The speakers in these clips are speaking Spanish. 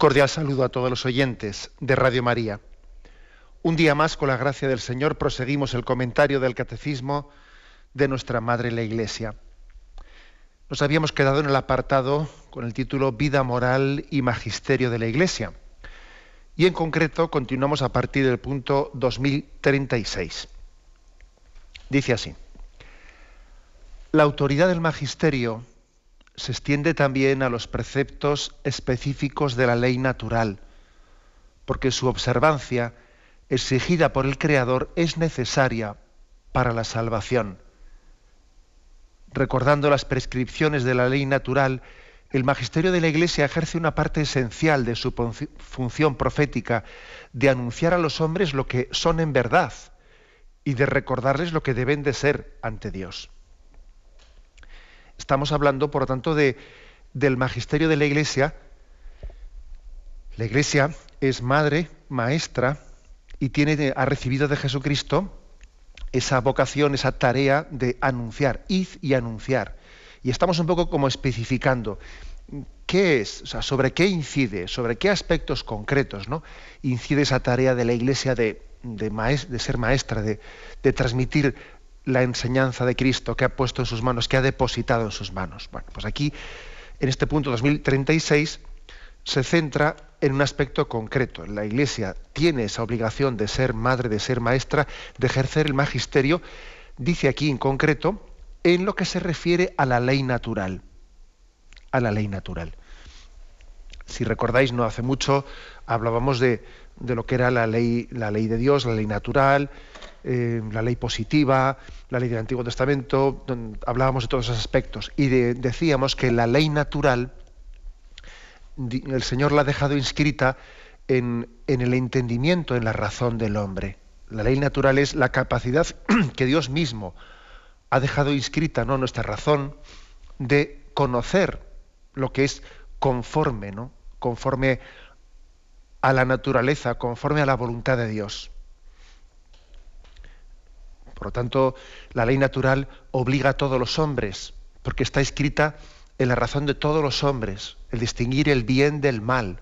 Cordial saludo a todos los oyentes de Radio María. Un día más, con la gracia del Señor, proseguimos el comentario del Catecismo de nuestra Madre la Iglesia. Nos habíamos quedado en el apartado con el título Vida moral y Magisterio de la Iglesia. Y en concreto continuamos a partir del punto 2036. Dice así. La autoridad del magisterio se extiende también a los preceptos específicos de la ley natural, porque su observancia, exigida por el Creador, es necesaria para la salvación. Recordando las prescripciones de la ley natural, el magisterio de la Iglesia ejerce una parte esencial de su función profética de anunciar a los hombres lo que son en verdad y de recordarles lo que deben de ser ante Dios. Estamos hablando, por lo tanto, de, del magisterio de la Iglesia. La Iglesia es madre, maestra, y tiene, ha recibido de Jesucristo esa vocación, esa tarea de anunciar, id y anunciar. Y estamos un poco como especificando qué es, o sea, sobre qué incide, sobre qué aspectos concretos ¿no? incide esa tarea de la Iglesia de, ser maestra, de transmitir la enseñanza de Cristo que ha puesto en sus manos, que ha depositado en sus manos. Bueno, pues aquí, en este punto 2036, se centra en un aspecto concreto. La Iglesia tiene esa obligación de ser madre, de ser maestra, de ejercer el magisterio, dice aquí en concreto, en lo que se refiere a la ley natural. A la ley natural. Si recordáis, no hace mucho hablábamos de, de lo que era la ley, la ley de Dios, la ley natural, eh, la ley positiva, la ley del Antiguo Testamento, hablábamos de todos esos aspectos y decíamos que la ley natural, el Señor la ha dejado inscrita en, el entendimiento, en la razón del hombre. La ley natural es la capacidad que Dios mismo ha dejado inscrita ¿no? nuestra razón de conocer lo que es conforme, ¿no? conforme a la naturaleza, conforme a la voluntad de Dios. Por lo tanto, la ley natural obliga a todos los hombres, porque está escrita en la razón de todos los hombres, el distinguir el bien del mal.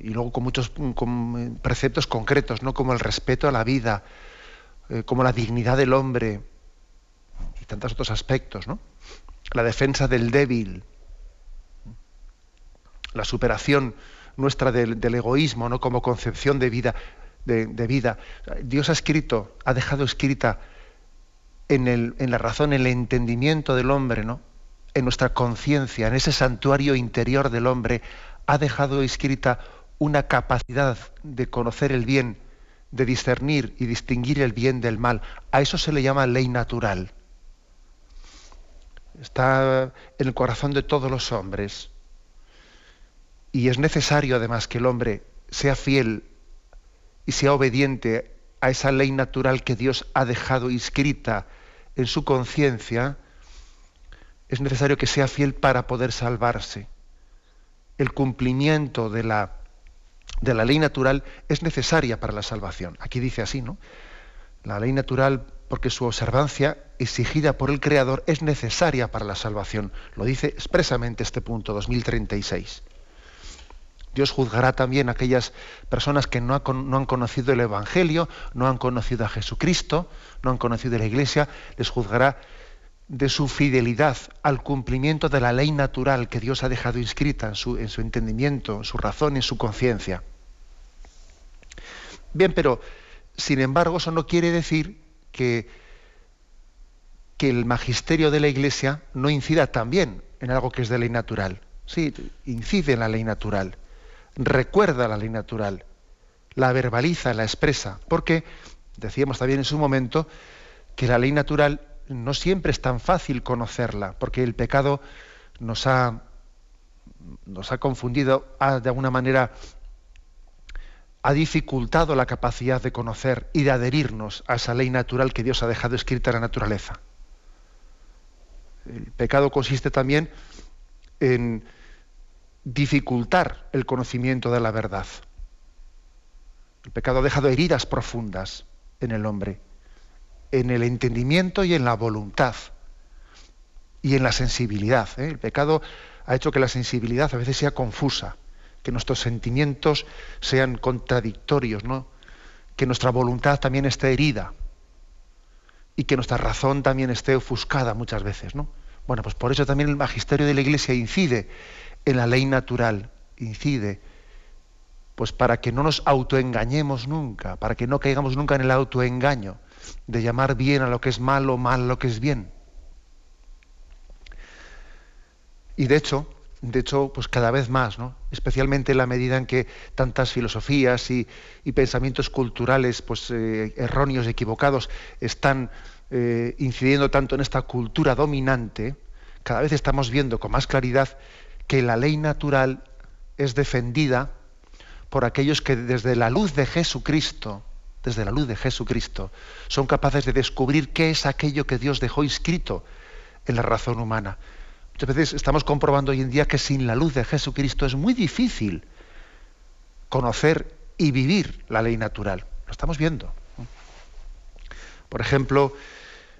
Y luego con muchos preceptos concretos, ¿no? como el respeto a la vida, eh, como la dignidad del hombre, y tantos otros aspectos, ¿no? La defensa del débil, la superación nuestra del, del egoísmo, ¿no? como concepción de vida de, vida. Dios ha escrito, ha dejado escrita en, el, en la razón, en el entendimiento del hombre, ¿no? en nuestra conciencia, en ese santuario interior del hombre, ha dejado escrita una capacidad de conocer el bien, de discernir y distinguir el bien del mal. A eso se le llama ley natural. Está en el corazón de todos los hombres. Y es necesario además que el hombre sea fiel y sea obediente a esa ley natural que Dios ha dejado inscrita en su conciencia, es necesario que sea fiel para poder salvarse. El cumplimiento de la, de la ley natural es necesaria para la salvación. Aquí dice así, ¿no? La ley natural, porque su observancia exigida por el Creador es necesaria para la salvación. Lo dice expresamente este punto 2036. Dios juzgará también a aquellas personas que no, han conocido el Evangelio, no han conocido a Jesucristo, no han conocido la Iglesia, les juzgará de su fidelidad al cumplimiento de la ley natural que Dios ha dejado inscrita en su, en su entendimiento, en su razón, en su conciencia. Bien, pero sin embargo eso no quiere decir que, que el magisterio de la Iglesia no incida también en algo que es de ley natural. Sí, incide en la ley natural recuerda la ley natural, la verbaliza, la expresa, porque decíamos también en su momento que la ley natural no siempre es tan fácil conocerla, porque el pecado nos ha, nos ha confundido, ha, de alguna manera ha dificultado la capacidad de conocer y de adherirnos a esa ley natural que Dios ha dejado escrita en la naturaleza. El pecado consiste también en dificultar el conocimiento de la verdad. El pecado ha dejado heridas profundas en el hombre, en el entendimiento y en la voluntad y en la sensibilidad. ¿eh? El pecado ha hecho que la sensibilidad a veces sea confusa que nuestros sentimientos sean contradictorios, ¿no? que nuestra voluntad también esté herida y que nuestra razón también esté ofuscada muchas veces. ¿no? Bueno, pues por eso también el magisterio de la Iglesia incide en la ley natural, incide pues para que no nos autoengañemos nunca, para que no caigamos nunca en el autoengaño de llamar bien a lo que es malo, mal a lo que es bien. Y de hecho, de hecho, pues cada vez más, ¿no? especialmente en la medida en que tantas filosofías y, pensamientos culturales pues, eh, erróneos, equivocados, están eh, incidiendo tanto en esta cultura dominante, cada vez estamos viendo con más claridad que la ley natural es defendida por aquellos que desde la luz de Jesucristo, desde la luz de Jesucristo, son capaces de descubrir qué es aquello que Dios dejó inscrito en la razón humana. Muchas veces estamos comprobando hoy en día que sin la luz de Jesucristo es muy difícil conocer y vivir la ley natural. Lo estamos viendo. Por ejemplo,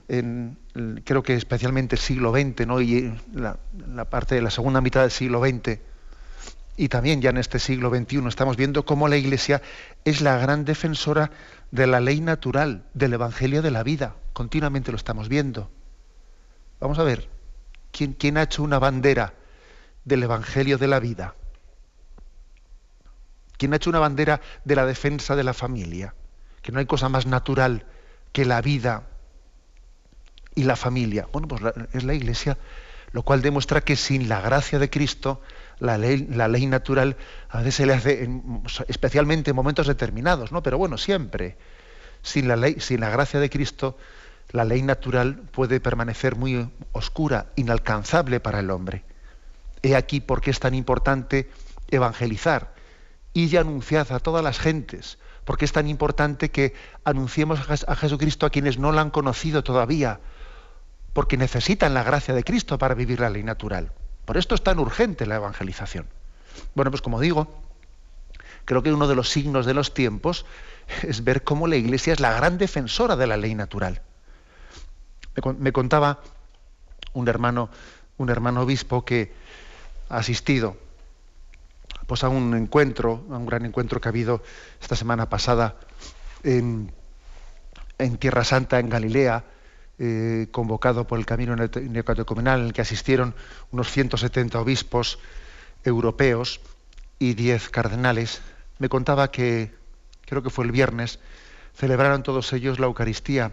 en, creo que especialmente el siglo XX ¿no? y la, la, parte de la segunda mitad del siglo XX y también ya en este siglo XXI estamos viendo cómo la Iglesia es la gran defensora de la ley natural, del Evangelio de la vida. Continuamente lo estamos viendo. Vamos a ver, ¿Quién, ha hecho una bandera del Evangelio de la vida? ¿Quién ha hecho una bandera de la defensa de la familia? Que no hay cosa más natural que la vida y la familia. Bueno, pues es la Iglesia, lo cual demuestra que sin la gracia de Cristo, la ley, la ley natural a veces se le hace, especialmente en momentos determinados, ¿no? Pero bueno, siempre. Sin la, ley, sin la gracia de Cristo, la ley natural puede permanecer muy oscura, inalcanzable para el hombre. He aquí por qué es tan importante evangelizar y anunciar a todas las gentes, porque es tan importante que anunciemos a Jesucristo a quienes no la han conocido todavía, porque necesitan la gracia de Cristo para vivir la ley natural. Por esto es tan urgente la evangelización. Bueno, pues como digo, creo que uno de los signos de los tiempos es ver cómo la Iglesia es la gran defensora de la ley natural. Me, contaba un hermano, un hermano obispo que ha asistido pues, a un encuentro, a un gran encuentro que ha habido esta semana pasada en, Tierra Santa, en Galilea, eh, convocado por el Camino Neocatecumenal, en el que asistieron unos 170 obispos europeos y 10 cardenales. Me contaba que, creo que fue el viernes, celebraron todos ellos la Eucaristía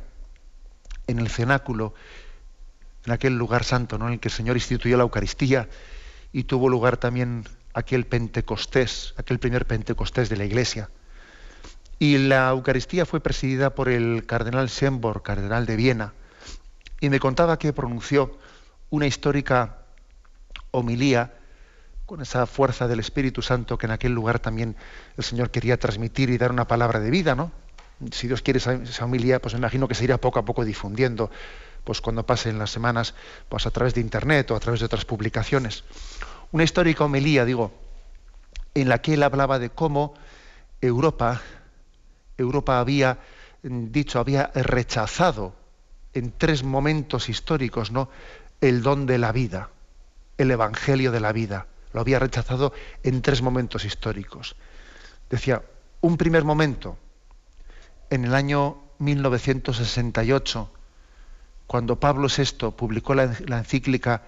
en el cenáculo, en aquel lugar santo ¿no? en el que el Señor instituyó la Eucaristía y tuvo lugar también aquel Pentecostés, aquel primer Pentecostés de la Iglesia. Y la Eucaristía fue presidida por el cardenal Schönborn, cardenal de Viena, y me contaba que pronunció una histórica homilía con esa fuerza del Espíritu Santo que en aquel lugar también el Señor quería transmitir y dar una palabra de vida, ¿no? si Dios quiere esa, homilía, pues imagino que se irá poco a poco difundiendo, pues cuando pasen las semanas, pues a través de internet o a través de otras publicaciones. Una histórica homilía, digo, en la que él hablaba de cómo Europa, Europa había dicho, había rechazado en tres momentos históricos, ¿no? el don de la vida, el evangelio de la vida. Lo había rechazado en tres momentos históricos. Decía, un primer momento, en el año 1968, cuando Pablo VI publicó la, encíclica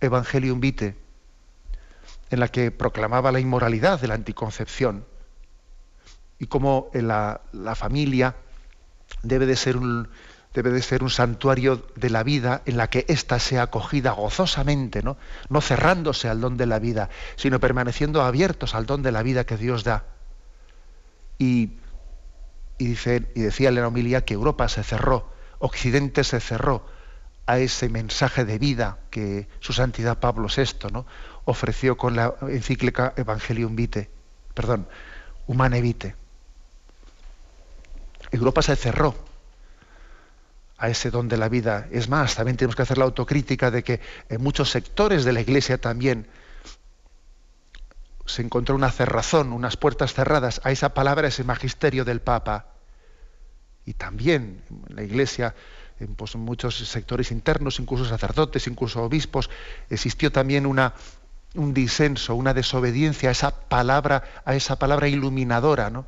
Evangelium Vitae, en la que proclamaba la inmoralidad de la anticoncepción y cómo la, la familia debe de, ser un, debe de ser un santuario de la vida en la que ésta sea acogida gozosamente, ¿no? no cerrándose al don de la vida, sino permaneciendo abiertos al don de la vida que Dios da. Y y, dice, y decía en la homilía que Europa se cerró, Occidente se cerró a ese mensaje de vida que su santidad Pablo VI ofreció con la encíclica Evangelium Vitae, perdón, Humane Vitae. Europa se cerró a ese don de la vida. Es más, también tenemos que hacer la autocrítica de que en muchos sectores de la Iglesia también se encontró una cerrazón, unas puertas cerradas a esa palabra, ese magisterio del Papa. Y también en la Iglesia, en, pues, muchos sectores internos, incluso sacerdotes, incluso obispos, existió también una, un disenso, una desobediencia a esa palabra, a esa palabra iluminadora, ¿no?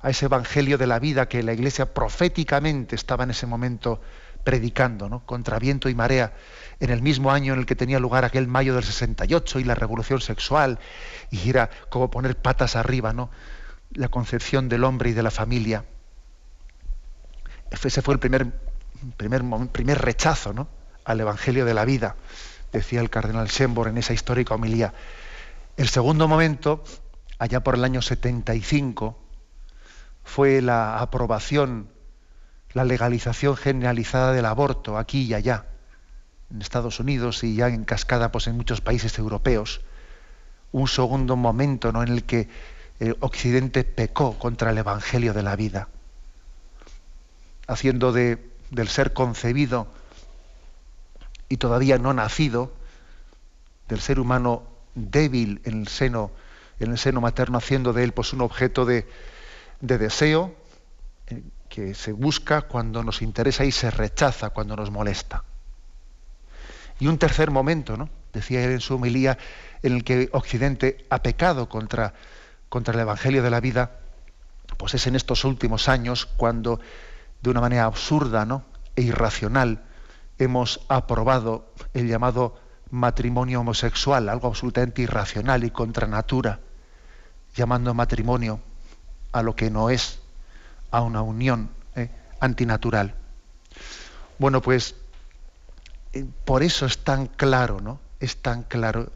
A ese evangelio de la vida que la Iglesia proféticamente estaba en ese momento predicando, ¿no? contra viento y marea, en el mismo año en el que tenía lugar aquel mayo del 68 y la revolución sexual, y era como poner patas arriba, ¿no? la concepción del hombre y de la familia. Ese fue el primer, primer, primer rechazo ¿no? al evangelio de la vida, decía el cardenal Schembor en esa histórica homilía. El segundo momento, allá por el año 75, fue la aprobación, la legalización generalizada del aborto aquí y allá, en Estados Unidos y ya en cascada pues, en muchos países europeos. Un segundo momento ¿no? en el que el Occidente pecó contra el Evangelio de la vida, haciendo de, del ser concebido y todavía no nacido, del ser humano débil en el seno, en el seno materno, haciendo de él pues, un objeto de, de deseo eh, que se busca cuando nos interesa y se rechaza cuando nos molesta. Y un tercer momento, ¿no? decía él en su homilía, en el que Occidente ha pecado contra, contra el Evangelio de la vida, pues es en estos últimos años cuando de una manera absurda ¿no? e irracional hemos aprobado el llamado matrimonio homosexual, algo absolutamente irracional y contra natura, llamando matrimonio a lo que no es, a una unión eh, antinatural. Bueno, pues eh, por eso es tan claro, ¿no? Es tan claro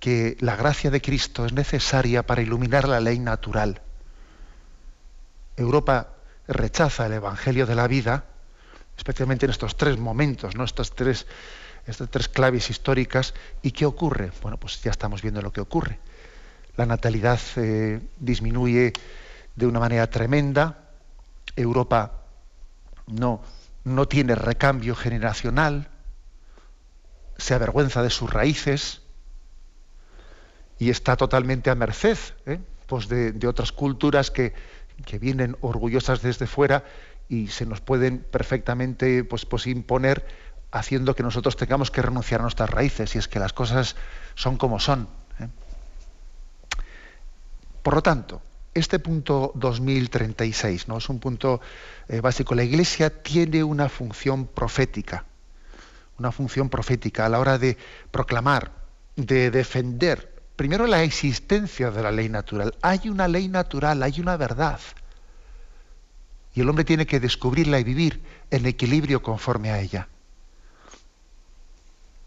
que la gracia de Cristo es necesaria para iluminar la ley natural. Europa rechaza el Evangelio de la vida, especialmente en estos tres momentos, ¿no? Estas tres, estas tres claves históricas. ¿Y qué ocurre? Bueno, pues ya estamos viendo lo que ocurre. La natalidad eh, disminuye de una manera tremenda. Europa no, no tiene recambio generacional, se avergüenza de sus raíces y está totalmente a merced ¿eh? pues de, otras culturas que, que, vienen orgullosas desde fuera y se nos pueden perfectamente pues, pues imponer haciendo que nosotros tengamos que renunciar a nuestras raíces y es que las cosas son como son. ¿eh? Por lo tanto, este punto 2036 ¿no? es un punto eh, básico. La Iglesia tiene una función profética, una función profética a la hora de proclamar, de defender, primero la existencia de la ley natural. Hay una ley natural, hay una verdad. Y el hombre tiene que descubrirla y vivir en equilibrio conforme a ella.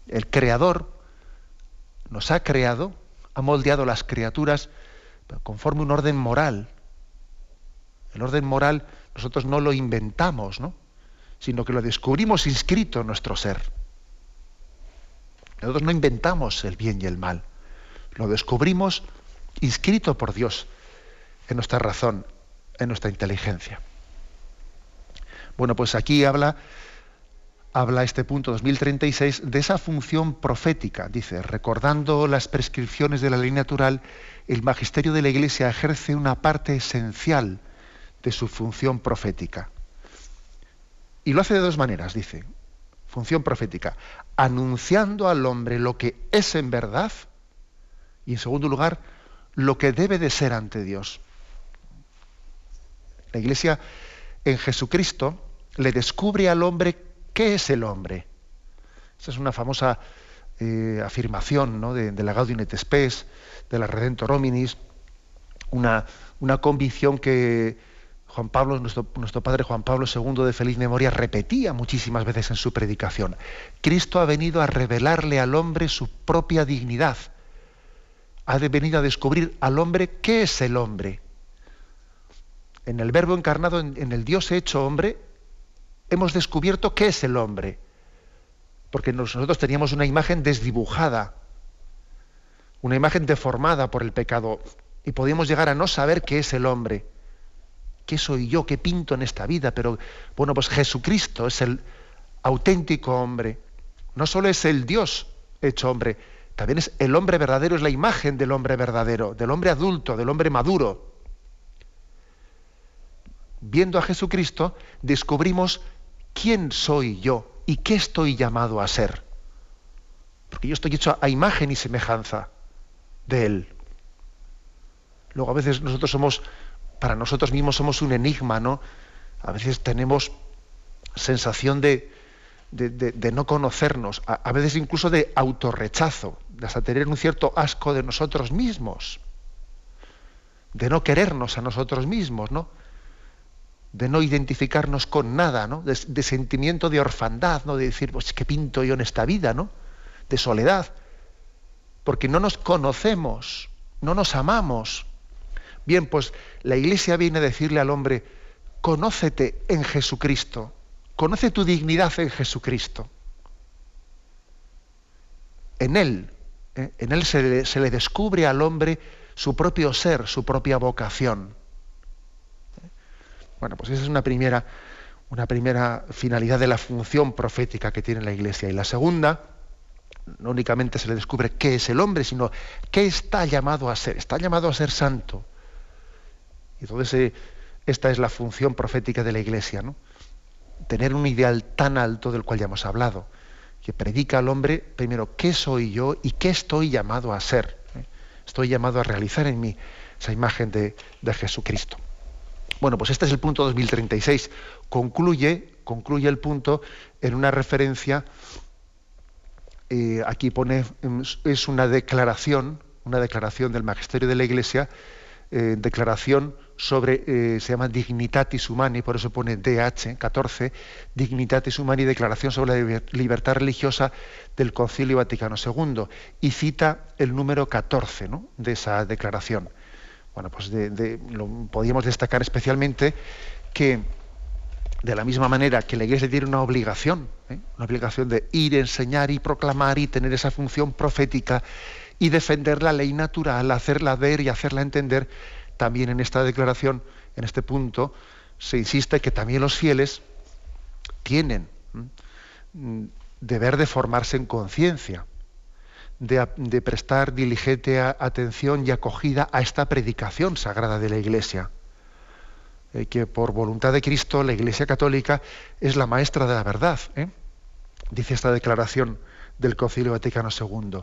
El Creador nos ha creado, ha moldeado las criaturas conforme un orden moral. El orden moral nosotros no lo inventamos, ¿no? sino que lo descubrimos inscrito en nuestro ser. Nosotros no inventamos el bien y el mal, lo descubrimos inscrito por Dios en nuestra razón, en nuestra inteligencia. Bueno, pues aquí habla habla este punto 2036 de esa función profética. Dice, recordando las prescripciones de la ley natural, el magisterio de la Iglesia ejerce una parte esencial de su función profética. Y lo hace de dos maneras, dice. Función profética, anunciando al hombre lo que es en verdad y en segundo lugar, lo que debe de ser ante Dios. La Iglesia en Jesucristo le descubre al hombre ¿Qué es el hombre? Esa es una famosa eh, afirmación de, la Gaudium et Spes, de la Redentor Hominis, una, una convicción que Juan Pablo, nuestro, nuestro, padre Juan Pablo II de feliz memoria, repetía muchísimas veces en su predicación. Cristo ha venido a revelarle al hombre su propia dignidad. Ha venido a descubrir al hombre qué es el hombre. En el verbo encarnado, en el Dios hecho hombre, hemos descubierto qué es el hombre. Porque nosotros teníamos una imagen desdibujada. una imagen deformada por el pecado, y podemos llegar a no saber qué es el hombre, qué soy yo, qué pinto en esta vida, pero bueno, pues Jesucristo es el auténtico hombre, no solo es el Dios hecho hombre, también es el hombre verdadero, es la imagen del hombre verdadero, del hombre adulto, del hombre maduro. Viendo a Jesucristo, descubrimos quién soy yo y qué estoy llamado a ser. Porque yo estoy hecho a imagen y semejanza de Él. Luego a veces nosotros somos, para nosotros mismos somos un enigma, ¿no? A veces tenemos sensación de, de, no conocernos, a, veces incluso de autorrechazo, de hasta tener un cierto asco de nosotros mismos, de no querernos a nosotros mismos, ¿no? De no identificarnos con nada, ¿no? De, sentimiento de orfandad, ¿no? De decir, pues, ¿qué pinto yo en esta vida, ¿no? De soledad. Porque no nos conocemos, no nos amamos. Bien, pues la iglesia viene a decirle al hombre, conócete en Jesucristo, conoce tu dignidad en Jesucristo. En Él, ¿eh? en Él se se le descubre al hombre su propio ser, su propia vocación. Bueno, pues esa es una primera, una primera finalidad de la función profética que tiene la Iglesia. Y la segunda, no únicamente se le descubre qué es el hombre, sino qué está llamado a ser. Está llamado a ser santo. Y entonces eh, esta es la función profética de la Iglesia, ¿no? Tener un ideal tan alto del cual ya hemos hablado, que predica al hombre primero qué soy yo y qué estoy llamado a ser. ¿eh? Estoy llamado a realizar en mí esa imagen de Jesucristo. Bueno, pues este es el punto 2036. Concluye, concluye el punto en una referencia, eh, aquí pone, em, es una declaración, una declaración del magisterio de la Iglesia, eh, declaración sobre, eh, se llama Dignitatis Humani, por eso pone DH 14, Dignitatis Humani, declaración sobre la libertad religiosa del Concilio Vaticano II, y cita el número 14 de esa declaración. Bueno, pues lo, podíamos destacar especialmente que de la misma manera que la Iglesia tiene una obligación, ¿eh? una obligación de ir, enseñar y proclamar y tener esa función profética y defender la ley natural, hacerla ver y hacerla entender, también en esta declaración, en este punto, se insiste que también los fieles tienen deber de formarse en conciencia de, prestar diligente atención y acogida a esta predicación sagrada de la Iglesia. Eh, que por voluntad de Cristo la Iglesia Católica es la maestra de la verdad, ¿eh? dice esta declaración del Concilio Vaticano II.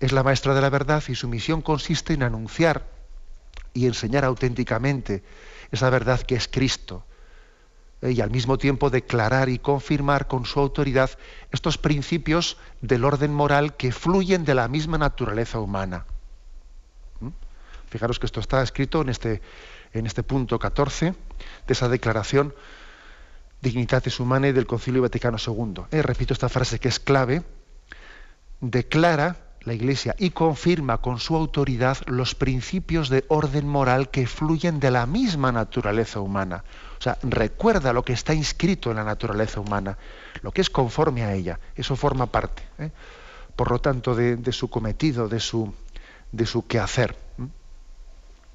Es la maestra de la verdad y su misión consiste en anunciar y enseñar auténticamente esa verdad que es Cristo, y al mismo tiempo declarar y confirmar con su autoridad estos principios del orden moral que fluyen de la misma naturaleza humana. ¿Mm? Fijaros que esto está escrito en este, en este punto 14 de esa declaración Dignitatis Humanae del Concilio Vaticano II. Eh, repito esta frase que es clave. Declara la Iglesia y confirma con su autoridad los principios de orden moral que fluyen de la misma naturaleza humana. O sea, recuerda lo que está inscrito en la naturaleza humana, lo que es conforme a ella. Eso forma parte, ¿eh? por lo tanto, de, su cometido, de su, de su quehacer.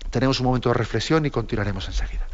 Tenemos un momento de reflexión y continuaremos enseguida.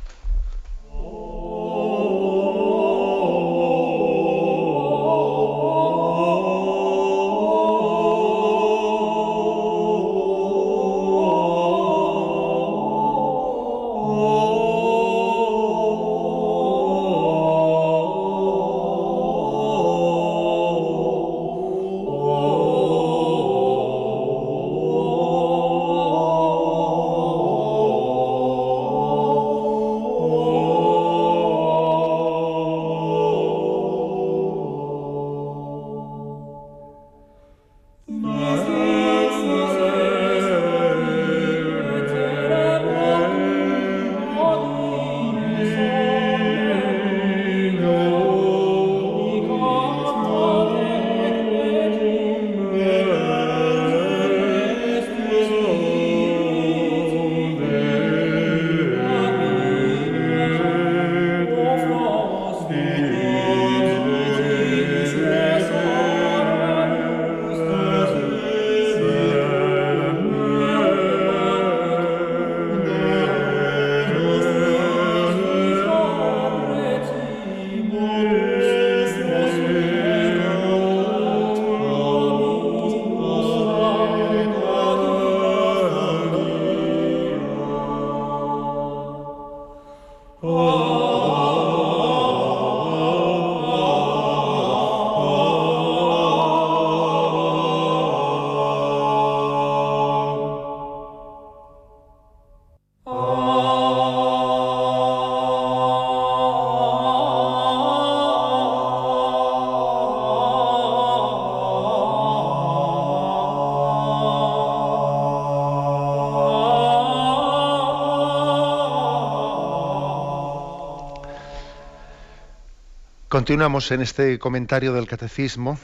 Continuamos en este comentario del Catecismo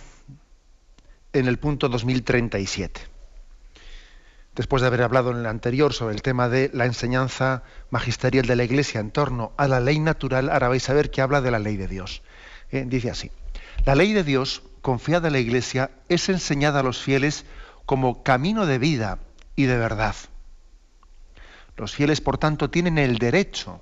en el punto 2037. Después de haber hablado en el anterior sobre el tema de la enseñanza magisterial de la Iglesia en torno a la ley natural, ahora vais a ver que habla de la ley de Dios. Eh, dice así, la ley de Dios, confiada a la Iglesia, es enseñada a los fieles como camino de vida y de verdad. Los fieles, por tanto, tienen el derecho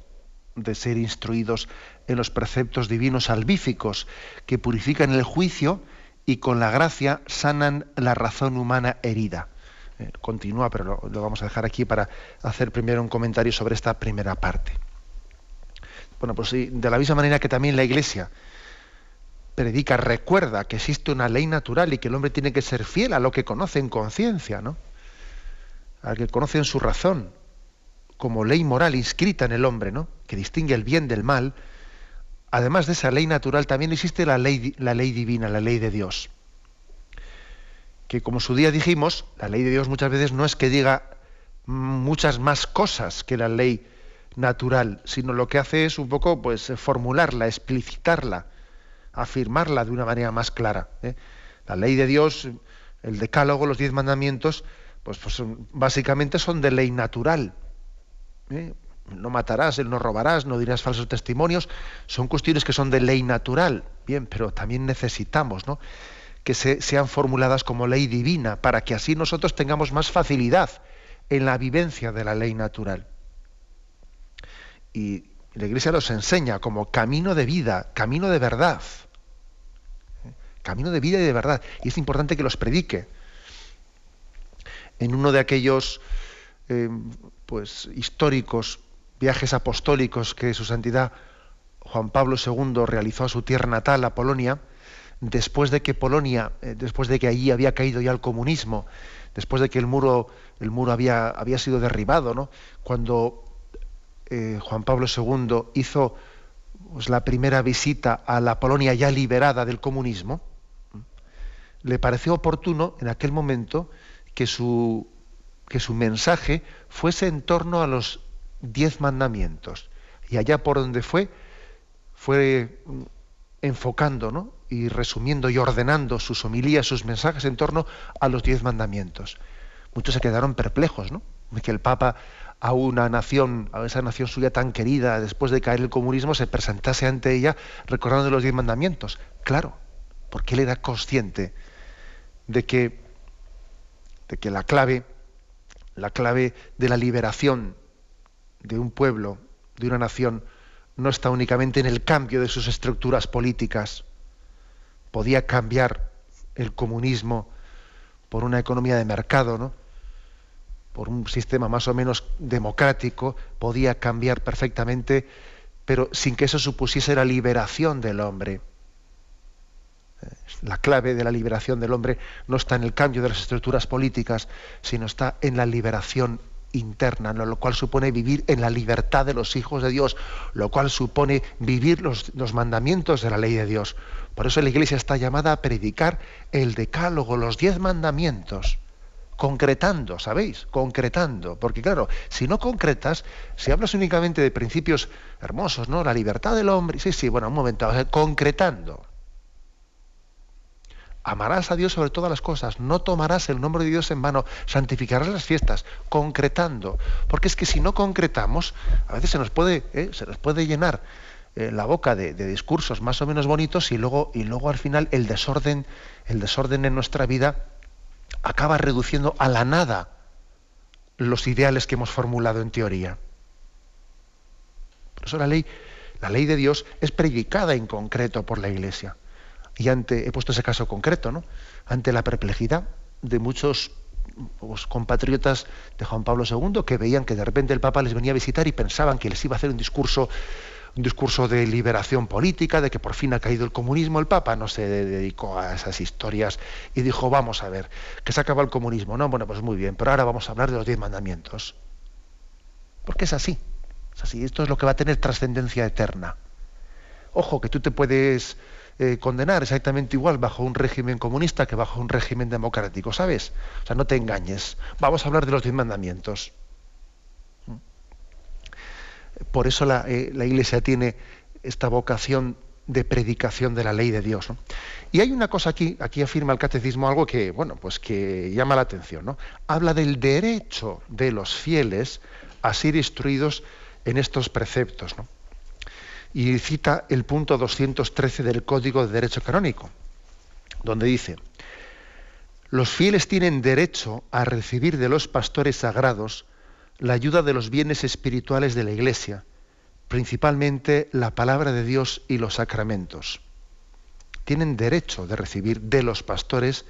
de ser instruidos en los preceptos divinos salvíficos que purifican el juicio y con la gracia sanan la razón humana herida. Eh, continúa, pero lo, vamos a dejar aquí para hacer primero un comentario sobre esta primera parte. Bueno, pues de la misma manera que también la Iglesia predica, recuerda que existe una ley natural y que el hombre tiene que ser fiel a lo que conoce en conciencia, ¿no? Al que conoce en su razón, como ley moral inscrita en el hombre, ¿no? que distingue el bien del mal, además de esa ley natural, también existe la ley, la ley divina, la ley de Dios. Que como su día dijimos, la ley de Dios muchas veces no es que diga muchas más cosas que la ley natural, sino lo que hace es un poco pues formularla, explicitarla, afirmarla de una manera más clara. ¿eh? La ley de Dios, el decálogo, los diez mandamientos, pues, pues básicamente son de ley natural. ¿Eh? no matarás, no robarás, no dirás falsos testimonios, son cuestiones que son de ley natural, bien, pero también necesitamos ¿no? que sean formuladas como ley divina, para que así nosotros tengamos más facilidad en la vivencia de la ley natural. Y la Iglesia nos enseña como camino de vida, camino de verdad, ¿eh? camino de vida y de verdad, y es importante que los predique. En uno de aquellos eh, pues históricos viajes apostólicos que su santidad Juan Pablo II realizó a su tierra natal, a Polonia, después de que Polonia, eh, después de que allí había caído ya el comunismo, después de que el muro, el muro había, había sido derribado, ¿no? cuando eh, Juan Pablo II hizo pues, la primera visita a la Polonia ya liberada del comunismo, le pareció oportuno en aquel momento que su que su mensaje fuese en torno a los diez mandamientos. Y allá por donde fue, fue enfocando y resumiendo y ordenando sus homilías, sus mensajes en torno a los diez mandamientos. Muchos se quedaron perplejos, ¿no? De que el Papa a una nación, a esa nación suya tan querida, después de caer el comunismo, se presentase ante ella recordando los diez mandamientos. Claro, porque él era consciente de que, de que la clave la clave de la liberación de un pueblo, de una nación, no está únicamente en el cambio de sus estructuras políticas. Podía cambiar el comunismo por una economía de mercado, ¿no? por un sistema más o menos democrático, podía cambiar perfectamente, pero sin que eso supusiese la liberación del hombre. La clave de la liberación del hombre no está en el cambio de las estructuras políticas, sino está en la liberación interna, lo cual supone vivir en la libertad de los hijos de Dios, lo cual supone vivir los, los, mandamientos de la ley de Dios. Por eso la Iglesia está llamada a predicar el decálogo, los diez mandamientos, concretando, ¿sabéis? Concretando. Porque claro, si no concretas, si hablas únicamente de principios hermosos, ¿no? La libertad del hombre, sí, sí, bueno, un momento, concretando amarás a Dios sobre todas las cosas, no tomarás el nombre de Dios en vano, santificarás las fiestas, concretando. Porque es que si no concretamos, a veces se nos puede, ¿eh? se puede llenar eh, la boca de, discursos más o menos bonitos y luego, y luego al final el desorden, el desorden en nuestra vida acaba reduciendo a la nada los ideales que hemos formulado en teoría. Por eso la ley, la ley de Dios es predicada en concreto por la Iglesia y ante, he puesto ese caso concreto, ¿no? ante la perplejidad de muchos pues, compatriotas de Juan Pablo II que veían que de repente el Papa les venía a visitar y pensaban que les iba a hacer un discurso un discurso de liberación política, de que por fin ha caído el comunismo. El Papa no se dedicó a esas historias y dijo, vamos a ver, que se acaba el comunismo. No, bueno, pues muy bien, pero ahora vamos a hablar de los diez mandamientos. Porque es así, es así. Esto es lo que va a tener trascendencia eterna. Ojo, que tú te puedes eh, condenar exactamente igual bajo un régimen comunista que bajo un régimen democrático, ¿sabes? O sea, no te engañes. Vamos a hablar de los diez mandamientos. Por eso eh, la, Iglesia tiene esta vocación de predicación de la ley de Dios. Y hay una cosa aquí, aquí afirma el catecismo algo que, bueno, pues que llama la atención, ¿no? Habla del derecho de los fieles a ser instruidos en estos preceptos, Y cita el punto 213 del Código de Derecho Canónico, donde dice, los fieles tienen derecho a recibir de los pastores sagrados la ayuda de los bienes espirituales de la Iglesia, principalmente la palabra de Dios y los sacramentos. Tienen derecho de recibir de los pastores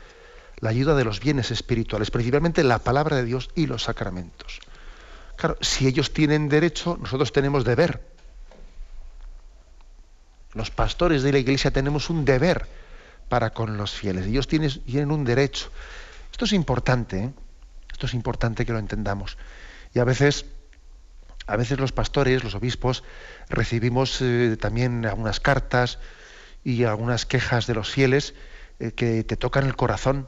la ayuda de los bienes espirituales, principalmente la palabra de Dios y los sacramentos. Claro, si ellos tienen derecho, nosotros tenemos deber. Los pastores de la Iglesia tenemos un deber para con los fieles. Ellos tienen, tienen un derecho. Esto es importante, ¿eh? esto es importante que lo entendamos. Y a veces, a veces los pastores, los obispos, recibimos eh, también algunas cartas y algunas quejas de los fieles eh, que te tocan el corazón,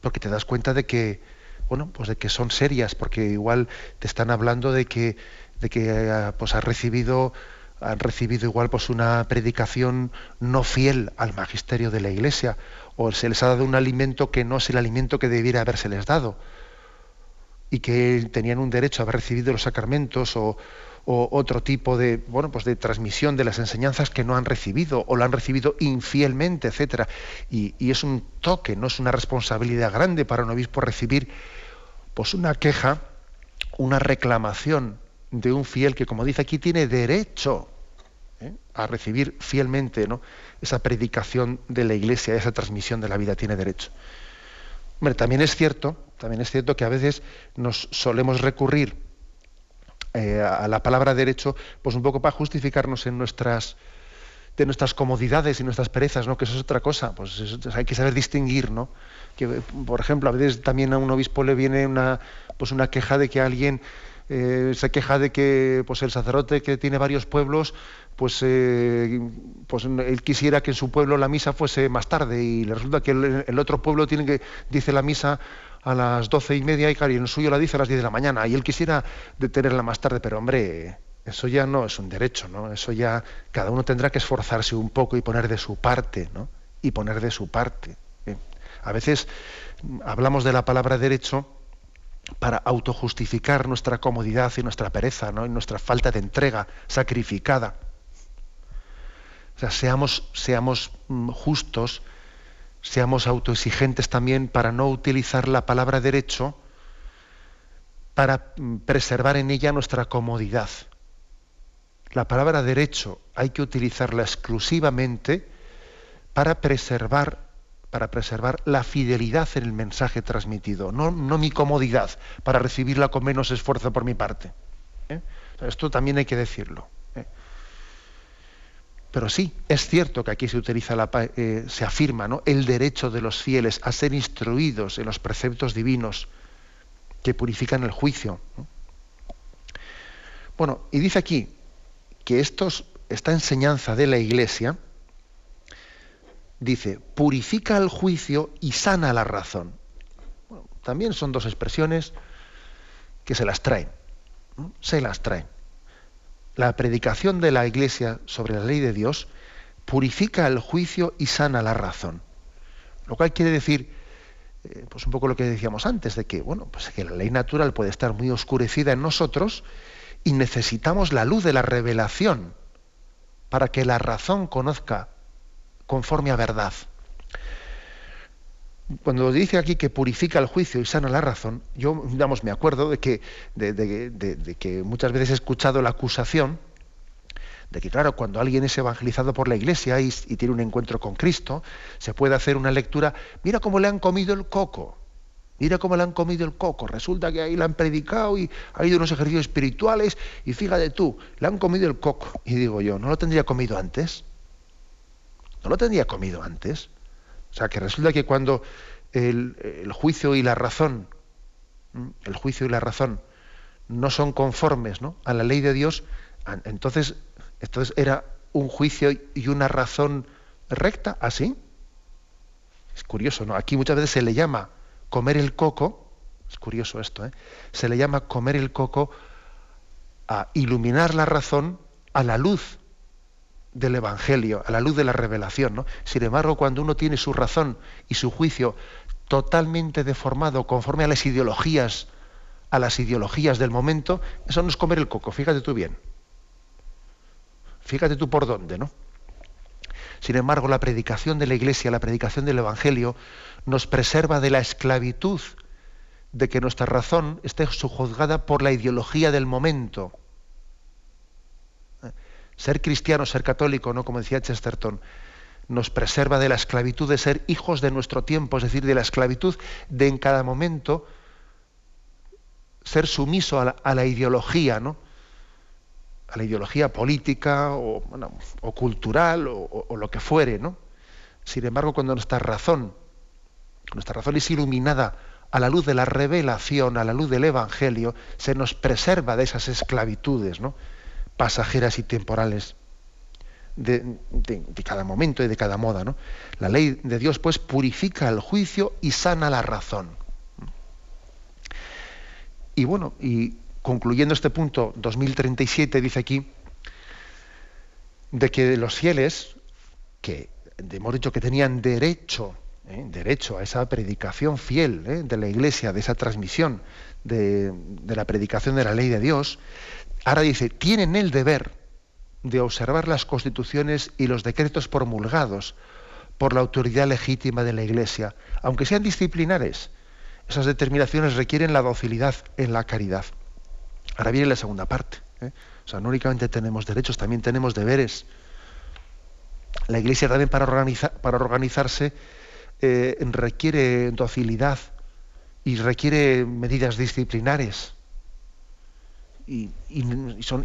porque te das cuenta de que, bueno, pues de que son serias, porque igual te están hablando de que, de que eh, pues has recibido han recibido igual pues una predicación no fiel al magisterio de la iglesia o se les ha dado un alimento que no es el alimento que debiera habérseles dado y que tenían un derecho a haber recibido los sacramentos o, otro tipo de bueno pues de transmisión de las enseñanzas que no han recibido o la han recibido infielmente etcétera. Y, es un toque no es una responsabilidad grande para un obispo recibir pues una queja una reclamación de un fiel que como dice aquí tiene derecho ¿eh? a recibir fielmente ¿no? esa predicación de la iglesia esa transmisión de la vida tiene derecho Hombre, también es cierto, también es cierto que a veces nos solemos recurrir eh, a la palabra derecho, pues un poco para justificarnos en nuestras de nuestras comodidades y nuestras perezas, ¿no? Que eso es otra cosa. Pues hay que saber distinguir, ¿no? Que, por ejemplo, a veces también a un obispo le viene una, pues una queja de que alguien eh, se queja de que pues el sacerdote que tiene varios pueblos pues, eh, pues él quisiera que en su pueblo la misa fuese más tarde y le resulta que el, otro pueblo tiene que dice la misa a las doce y media y, el suyo la dice a las diez de la mañana y él quisiera detenerla más tarde, pero hombre, eso ya no es un derecho, ¿no? Eso ya cada uno tendrá que esforzarse un poco y poner de su parte, ¿no? Y poner de su parte. ¿eh? A veces hablamos de la palabra derecho para autojustificar nuestra comodidad y nuestra pereza, ¿no? y nuestra falta de entrega sacrificada. O sea, seamos, seamos mm, justos, seamos autoexigentes también para no utilizar la palabra derecho para mm, preservar en ella nuestra comodidad. La palabra derecho hay que utilizarla exclusivamente para preservar, para preservar la fidelidad en el mensaje transmitido, no, mi comodidad, para recibirla con menos esfuerzo por mi parte. ¿eh? esto también hay que decirlo. Pero sí, es cierto que aquí se utiliza la, eh, se afirma ¿no? el derecho de los fieles a ser instruidos en los preceptos divinos que purifican el juicio. Bueno, y dice aquí que esta enseñanza de la Iglesia dice, purifica el juicio y sana la razón. también son dos expresiones que se las traen, se las traen la predicación de la Iglesia sobre la ley de Dios purifica el juicio y sana la razón. Lo cual quiere decir, eh, pues un poco lo que decíamos antes, de que, bueno, pues que la ley natural puede estar muy oscurecida en nosotros y necesitamos la luz de la revelación para que la razón conozca conforme a verdad cuando dice aquí que purifica el juicio y sana la razón, yo, digamos, me acuerdo de que, de, que muchas veces he escuchado la acusación de que, claro, cuando alguien es evangelizado por la iglesia y, tiene un encuentro con Cristo, se puede hacer una lectura, mira cómo le han comido el coco. Mira cómo le han comido el coco. Resulta que ahí le han predicado y ha ido unos ejercicios espirituales y fíjate tú, le han comido el coco. Y digo yo, ¿no lo tendría comido antes? ¿No lo tendría comido antes? O sea, que resulta que cuando el, juicio y la razón, el juicio y la razón no son conformes a la ley de Dios, entonces, entonces era un juicio y una razón recta, así. Es curioso, ¿no? Aquí muchas veces se le llama comer el coco, es curioso esto, ¿eh? se le llama comer el coco a iluminar la razón a la luz del Evangelio, a la luz de la revelación. ¿no? Sin embargo, cuando uno tiene su razón y su juicio totalmente deformado conforme a las ideologías, a las ideologías del momento, eso no es comer el coco, fíjate tú bien. Fíjate tú por dónde, ¿no? Sin embargo, la predicación de la Iglesia, la predicación del Evangelio, nos preserva de la esclavitud, de que nuestra razón esté sujuzgada por la ideología del momento. Ser cristiano, ser católico, ¿no? como decía Chesterton, nos preserva de la esclavitud de ser hijos de nuestro tiempo, es decir, de la esclavitud de en cada momento ser sumiso a la, ideología, ¿no? a la ideología política o, cultural o, o, lo que fuere, ¿no? Sin embargo, cuando nuestra razón nuestra razón es iluminada a la luz de la revelación, a la luz del Evangelio, se nos preserva de esas esclavitudes ¿no? Pasajeras y temporales de, cada momento y de cada moda. ¿no? La ley de Dios, pues, purifica el juicio y sana la razón. Y bueno, y concluyendo este punto, 2037 dice aquí, de que los fieles, que hemos dicho que tenían derecho ¿eh? derecho a esa predicación fiel ¿eh? de la Iglesia, de esa transmisión de, la predicación de la ley de Dios, ahora dice, tienen el deber de observar las constituciones y los decretos promulgados por la autoridad legítima de la Iglesia, aunque sean disciplinares. Esas determinaciones requieren la docilidad en la caridad. Ahora viene la segunda parte. ¿eh? O sea, no únicamente tenemos derechos, también tenemos deberes. La Iglesia también para, organizarse eh, requiere docilidad y requiere medidas disciplinares. Y,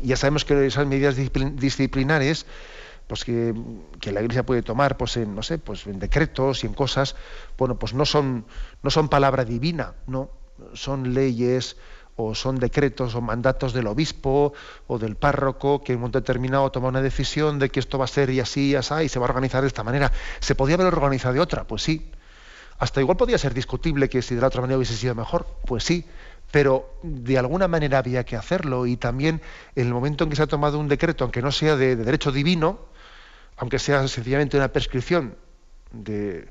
ya sabemos que esas medidas disciplinares pues que, la Iglesia puede tomar pues en, no sé, pues en decretos y en cosas, bueno, pues no son, no son palabra divina, no, son leyes o son decretos o mandatos del obispo o del párroco que en un momento determinado toma una decisión de que esto va a ser y así y así y se va a organizar de esta manera. ¿Se podía haber organizado de otra? Pues sí. Hasta igual podía ser discutible que si de la otra manera hubiese sido mejor. Pues sí. Pero de alguna manera había que hacerlo y también en el momento en que se ha tomado un decreto, aunque no sea de, de derecho divino, aunque sea sencillamente una prescripción de,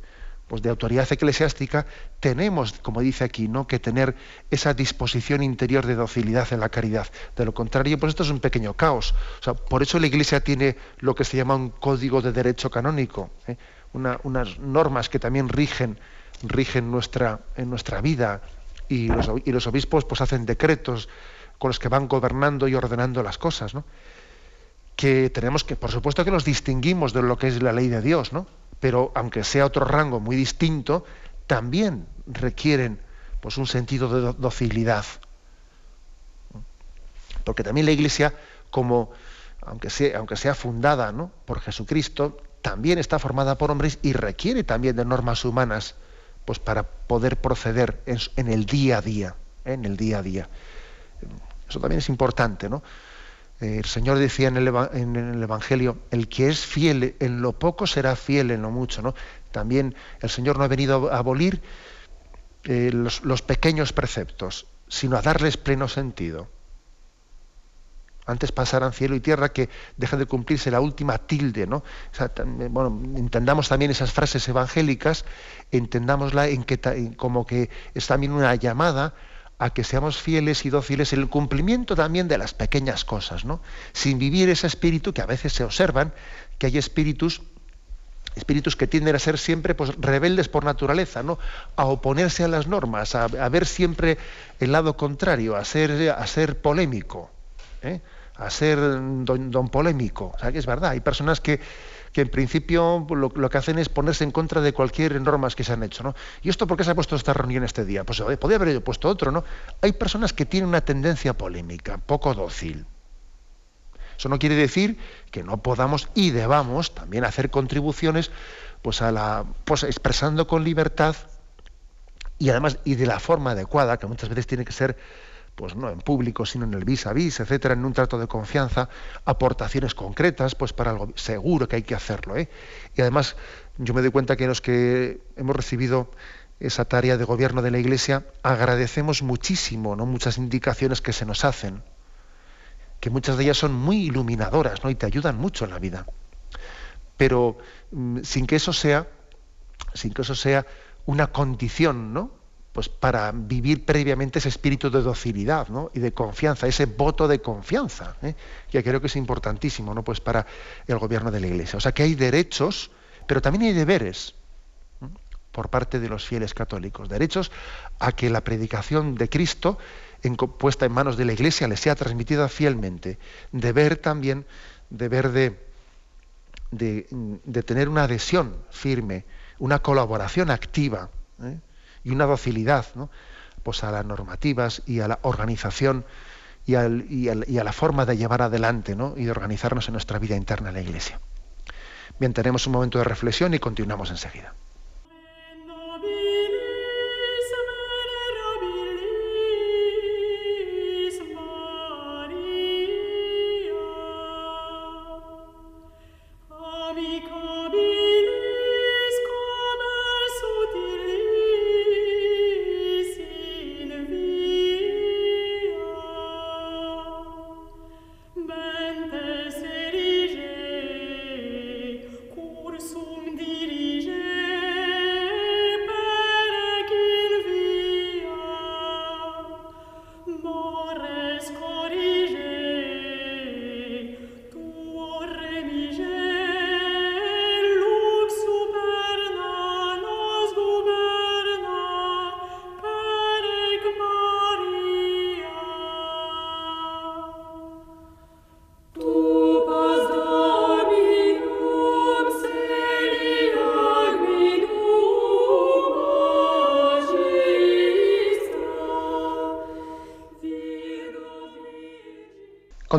pues de autoridad eclesiástica, tenemos, como dice aquí, ¿no? que tener esa disposición interior de docilidad en la caridad. De lo contrario, pues esto es un pequeño caos. O sea, por eso la Iglesia tiene lo que se llama un código de derecho canónico, ¿eh? unas normas que también rigen, rigen nuestra, en nuestra vida. Y los, los, obispos pues hacen decretos con los que van gobernando y ordenando las cosas, ¿no? Que tenemos que, por supuesto que los distinguimos de lo que es la ley de Dios, ¿no? pero aunque sea otro rango muy distinto, también requieren pues, un sentido de docilidad. Porque también la Iglesia, como aunque sea, aunque sea fundada ¿no? por Jesucristo, también está formada por hombres y requiere también de normas humanas pues, para poder proceder en, el día a día. ¿eh? En el día a día. Eso también es importante, ¿no? el Señor decía en el, Evangelio, el que es fiel en lo poco será fiel en lo mucho. ¿no? También el Señor no ha venido a abolir eh, los, pequeños preceptos, sino a darles pleno sentido. Antes pasarán cielo y tierra que dejen de cumplirse la última tilde, ¿no? bueno, entendamos también esas frases evangélicas, entendámosla en que, como que es también una llamada a que seamos fieles y dóciles en el cumplimiento también de las pequeñas cosas, ¿no? Sin vivir ese espíritu que a veces se observan, que hay espíritus espíritus que tienden a ser siempre pues, rebeldes por naturaleza, ¿no? a oponerse a las normas, a, ver siempre el lado contrario, a ser, a ser polémico, ¿eh? a ser don, polémico. O sea, que es verdad, hay personas que, que en principio lo, que hacen es ponerse en contra de cualquier normas que se han hecho. ¿no? ¿Y esto por qué se ha puesto esta reunión este día? Pues podría haber puesto otro, ¿no? Hay personas que tienen una tendencia polémica, poco dócil. Eso no quiere decir que no podamos y debamos también hacer contribuciones pues a la, pues expresando con libertad y además y de la forma adecuada, que muchas veces tiene que ser pues no en público, sino en el vis a vis, etcétera, en un trato de confianza, aportaciones concretas, pues para algo seguro que hay que hacerlo. ¿eh? Y además, yo me doy cuenta que los que hemos recibido esa tarea de gobierno de la Iglesia, agradecemos muchísimo, ¿no? Muchas indicaciones que se nos hacen, que muchas de ellas son muy iluminadoras, ¿no? Y te ayudan mucho en la vida. Pero mm, sin que eso sea, sin que eso sea una condición, ¿no? Pues para vivir previamente ese espíritu de docilidad y de confianza, ese voto de confianza, ¿eh? que creo que es importantísimo ¿no? pues para el gobierno de la Iglesia. O sea que hay derechos, pero también hay deberes por parte de los fieles católicos, derechos a que la predicación de Cristo puesta en manos de la Iglesia les sea transmitida fielmente, deber también, deber de, de, de tener una adhesión firme una colaboración activa ¿eh? Y una docilidad pues a las normativas y a la organización y, y, a la forma de llevar adelante y de organizarnos en nuestra vida interna en la Iglesia. Bien, tenemos un momento de reflexión y continuamos enseguida.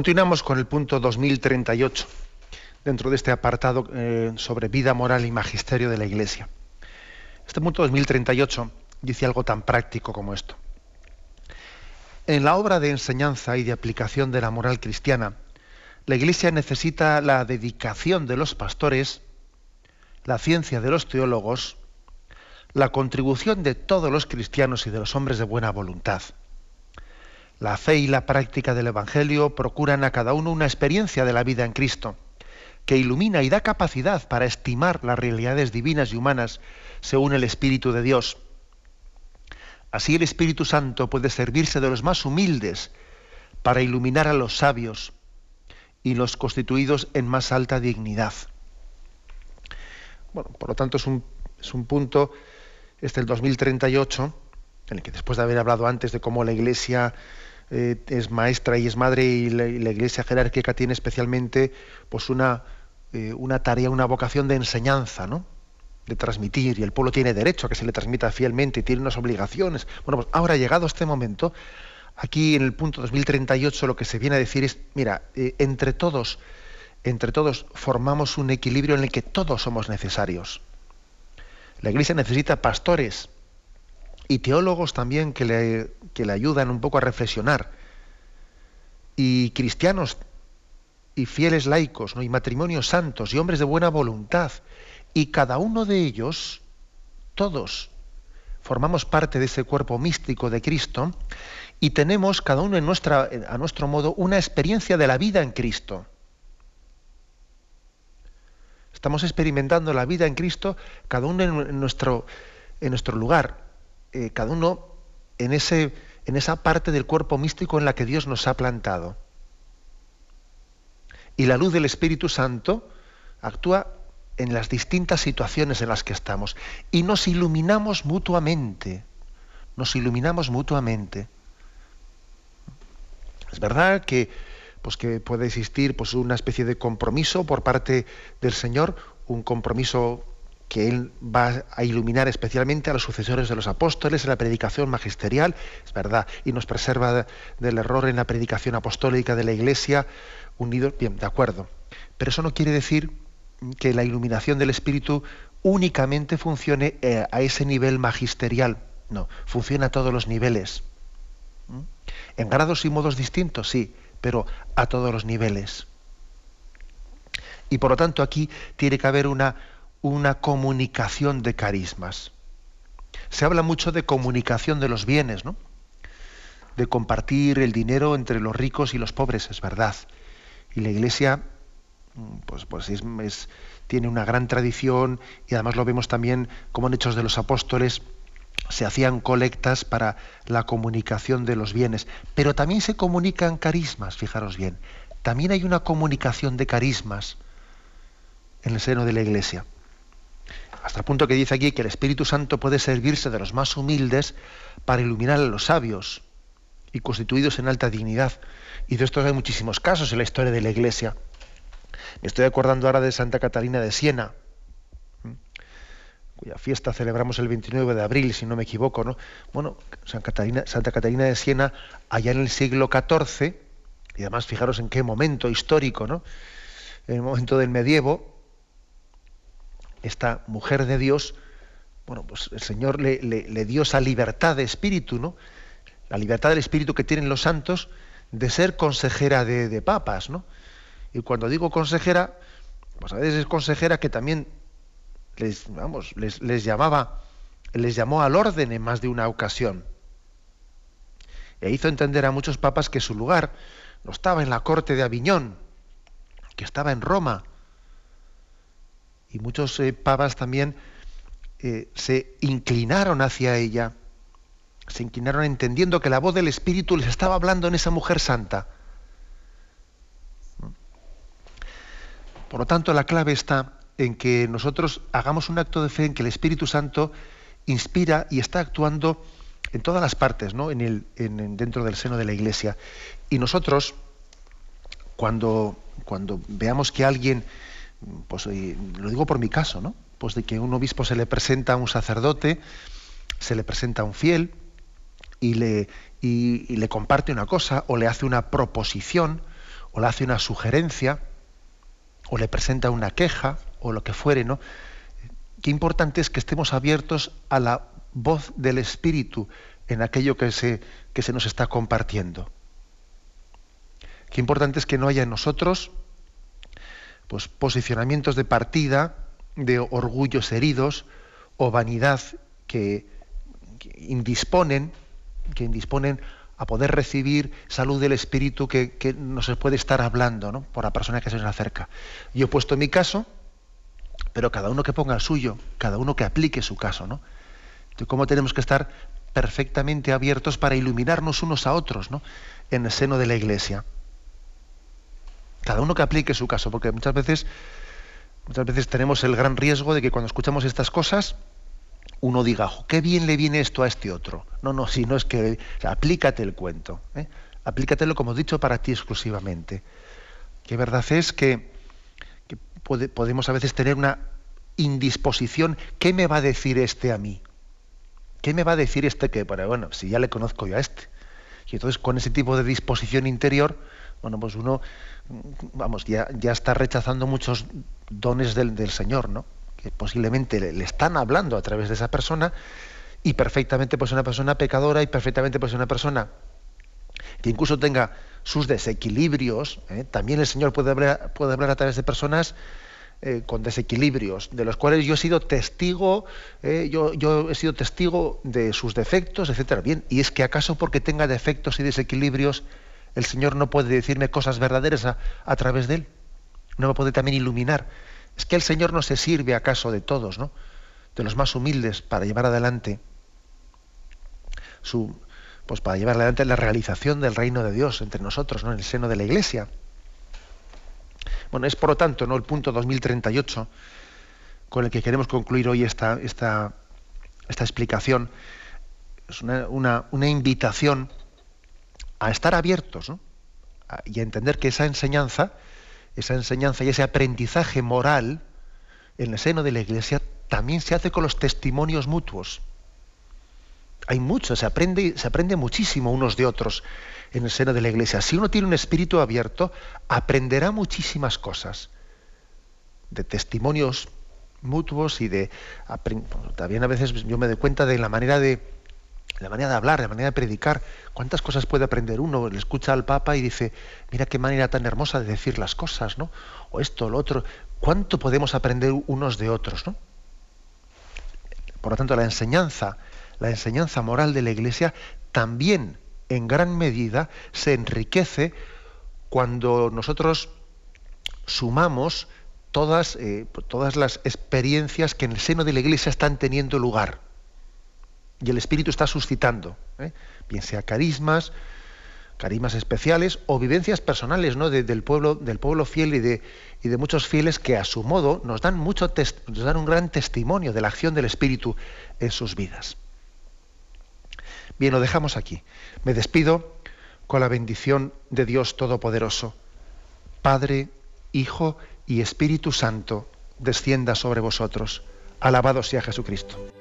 Continuamos con el punto 2038, dentro de este apartado eh, sobre vida moral y magisterio de la Iglesia. Este punto 2038 dice algo tan práctico como esto. En la obra de enseñanza y de aplicación de la moral cristiana, la Iglesia necesita la dedicación de los pastores, la ciencia de los teólogos, la contribución de todos los cristianos y de los hombres de buena voluntad. La fe y la práctica del Evangelio procuran a cada uno una experiencia de la vida en Cristo, que ilumina y da capacidad para estimar las realidades divinas y humanas según el Espíritu de Dios. Así el Espíritu Santo puede servirse de los más humildes para iluminar a los sabios y los constituidos en más alta dignidad. Bueno, por lo tanto es un, es un punto, este el 2038, en el que después de haber hablado antes de cómo la Iglesia eh, es maestra y es madre y la, iglesia jerárquica tiene especialmente pues una, eh, una tarea, una vocación de enseñanza, ¿no? de transmitir, y el pueblo tiene derecho a que se le transmita fielmente y tiene unas obligaciones. Bueno, pues ahora llegado este momento, aquí en el punto 2038 lo que se viene a decir es, mira, eh, entre todos, entre todos formamos un equilibrio en el que todos somos necesarios. La iglesia necesita pastores, y teólogos también que le, le ayudan un poco a reflexionar, y cristianos y fieles laicos, ¿no? y matrimonios santos y hombres de buena voluntad, y cada uno de ellos, todos, formamos parte de ese cuerpo místico de Cristo y tenemos cada uno en nuestra, a nuestro modo una experiencia de la vida en Cristo. Estamos experimentando la vida en Cristo, cada uno en nuestro, en nuestro lugar. Eh, cada uno en, ese, en esa parte del cuerpo místico en la que Dios nos ha plantado. Y la luz del Espíritu Santo actúa en las distintas situaciones en las que estamos. Y nos iluminamos mutuamente. Nos iluminamos mutuamente. Es verdad que pues que puede existir pues una especie de compromiso por parte del Señor, un compromiso que Él va a iluminar especialmente a los sucesores de los apóstoles en la predicación magisterial, es verdad, y nos preserva del error en la predicación apostólica de la Iglesia, unidos, bien, de acuerdo. Pero eso no quiere decir que la iluminación del Espíritu únicamente funcione eh, a ese nivel magisterial, no, funciona a todos los niveles. ¿Mm? En grados y modos distintos, sí, pero a todos los niveles. Y por lo tanto aquí tiene que haber una, una comunicación de carismas. Se habla mucho de comunicación de los bienes, ¿no? De compartir el dinero entre los ricos y los pobres, es verdad. Y la Iglesia, mm, pues, pues es, tiene una gran tradición y además lo vemos también como en Hechos de los Apóstoles se hacían colectas para la comunicación de los bienes, pero también se comunican carismas, fijaros bien. También hay una comunicación de carismas en el seno de la Iglesia hasta el punto que dice aquí que el Espíritu Santo puede servirse de los más humildes para iluminar a los sabios y constituidos en alta dignidad. Y de estos hay muchísimos casos en la historia de la Iglesia. Me estoy acordando ahora de Santa Catalina de Siena, cuya fiesta celebramos el 29 de abril, si no me equivoco, ¿no? Bueno, Santa Catalina, Santa Catalina de Siena, allá en el siglo XIV, y además fijaros en qué momento histórico, ¿no? En el momento del medievo, esta mujer de Dios, bueno, pues el Señor le, dio esa libertad de espíritu, ¿no? La libertad del espíritu que tienen los santos de ser consejera de, papas, ¿no? Y cuando digo consejera, pues a veces es consejera que también les, vamos, les llamaba, les llamó al orden en más de una ocasión. E hizo entender a muchos papas que su lugar no estaba en la corte de Aviñón, que estaba en Roma, y muchos eh, papas también eh, se inclinaron hacia ella, se inclinaron entendiendo que la voz del Espíritu les estaba hablando en esa mujer santa. Por lo tanto, la clave está en que nosotros hagamos un acto de fe en que el Espíritu Santo inspira y está actuando en todas las partes, ¿no? en el, dentro del seno de la Iglesia. Y nosotros, cuando, cuando veamos que alguien pues lo digo por mi caso, ¿no? Pues de que un obispo se le presenta a un sacerdote, se le presenta a un fiel y le, y, le comparte una cosa, o le hace una proposición, o le hace una sugerencia, o le presenta una queja, o lo que fuere, ¿no? Qué importante es que estemos abiertos a la voz del Espíritu en aquello que se, que se nos está compartiendo. Qué importante es que no haya en nosotros pues, posicionamientos de partida, de orgullos heridos o vanidad que, indisponen, que indisponen a poder recibir salud del espíritu que, que no se puede estar hablando por la persona que se nos acerca. Yo he puesto mi caso, pero cada uno que ponga el suyo, cada uno que aplique su caso. ¿no? ¿Cómo tenemos que estar perfectamente abiertos para iluminarnos unos a otros ¿no? en el seno de la iglesia? Cada uno que aplique su caso, porque muchas veces, muchas veces tenemos el gran riesgo de que cuando escuchamos estas cosas, uno diga, qué bien le viene esto a este otro. No, no, si no es que aplícate el cuento. ¿eh? Aplícatelo como he dicho para ti exclusivamente. Que verdad es que, podemos a veces tener una indisposición. ¿Qué me va a decir este a mí? ¿Qué me va a decir este que? Bueno, si ya le conozco yo a este. Y entonces con ese tipo de disposición interior, bueno, pues uno vamos, ya, ya está rechazando muchos dones del, Señor, ¿no? Que posiblemente le, están hablando a través de esa persona y perfectamente pues una persona pecadora y perfectamente pues una persona que incluso tenga sus desequilibrios, ¿eh? también el Señor puede hablar, puede hablar a través de personas eh, con desequilibrios, de los cuales yo he sido testigo, eh, yo, yo, he sido testigo de sus defectos, etcétera. Bien, y es que acaso porque tenga defectos y desequilibrios, el Señor no puede decirme cosas verdaderas a, través de él. No me puede también iluminar. Es que el Señor no se sirve acaso de todos, ¿no? De los más humildes para llevar adelante su, pues para llevar adelante la realización del reino de Dios entre nosotros, ¿no? En el seno de la Iglesia. Bueno, es por lo tanto, ¿no? El punto 2038 con el que queremos concluir hoy esta, esta, esta explicación. Es una, una invitación a estar abiertos, y a entender que esa enseñanza, esa enseñanza y ese aprendizaje moral en el seno de la Iglesia también se hace con los testimonios mutuos. Hay mucho, se aprende, se aprende muchísimo unos de otros en el seno de la Iglesia. Si uno tiene un espíritu abierto, aprenderá muchísimas cosas de testimonios mutuos y de también a veces yo me doy cuenta de la manera de la manera de hablar, la manera de predicar, cuántas cosas puede aprender uno. Le escucha al Papa y dice, mira qué manera tan hermosa de decir las cosas, ¿no? O esto, o lo otro. ¿Cuánto podemos aprender unos de otros, ¿no? Por lo tanto, la enseñanza, la enseñanza moral de la Iglesia también en gran medida se enriquece cuando nosotros sumamos todas, eh, todas las experiencias que en el seno de la Iglesia están teniendo lugar y el Espíritu está suscitando, ¿eh? bien sea carismas, carismas especiales o vivencias personales ¿no? del, pueblo, del pueblo fiel y de, muchos fieles que a su modo nos dan, nos dan un gran testimonio de la acción del Espíritu en sus vidas. Bien, lo dejamos aquí. Me despido con la bendición de Dios Todopoderoso. Padre, Hijo y Espíritu Santo, descienda sobre vosotros. Alabado sea Jesucristo.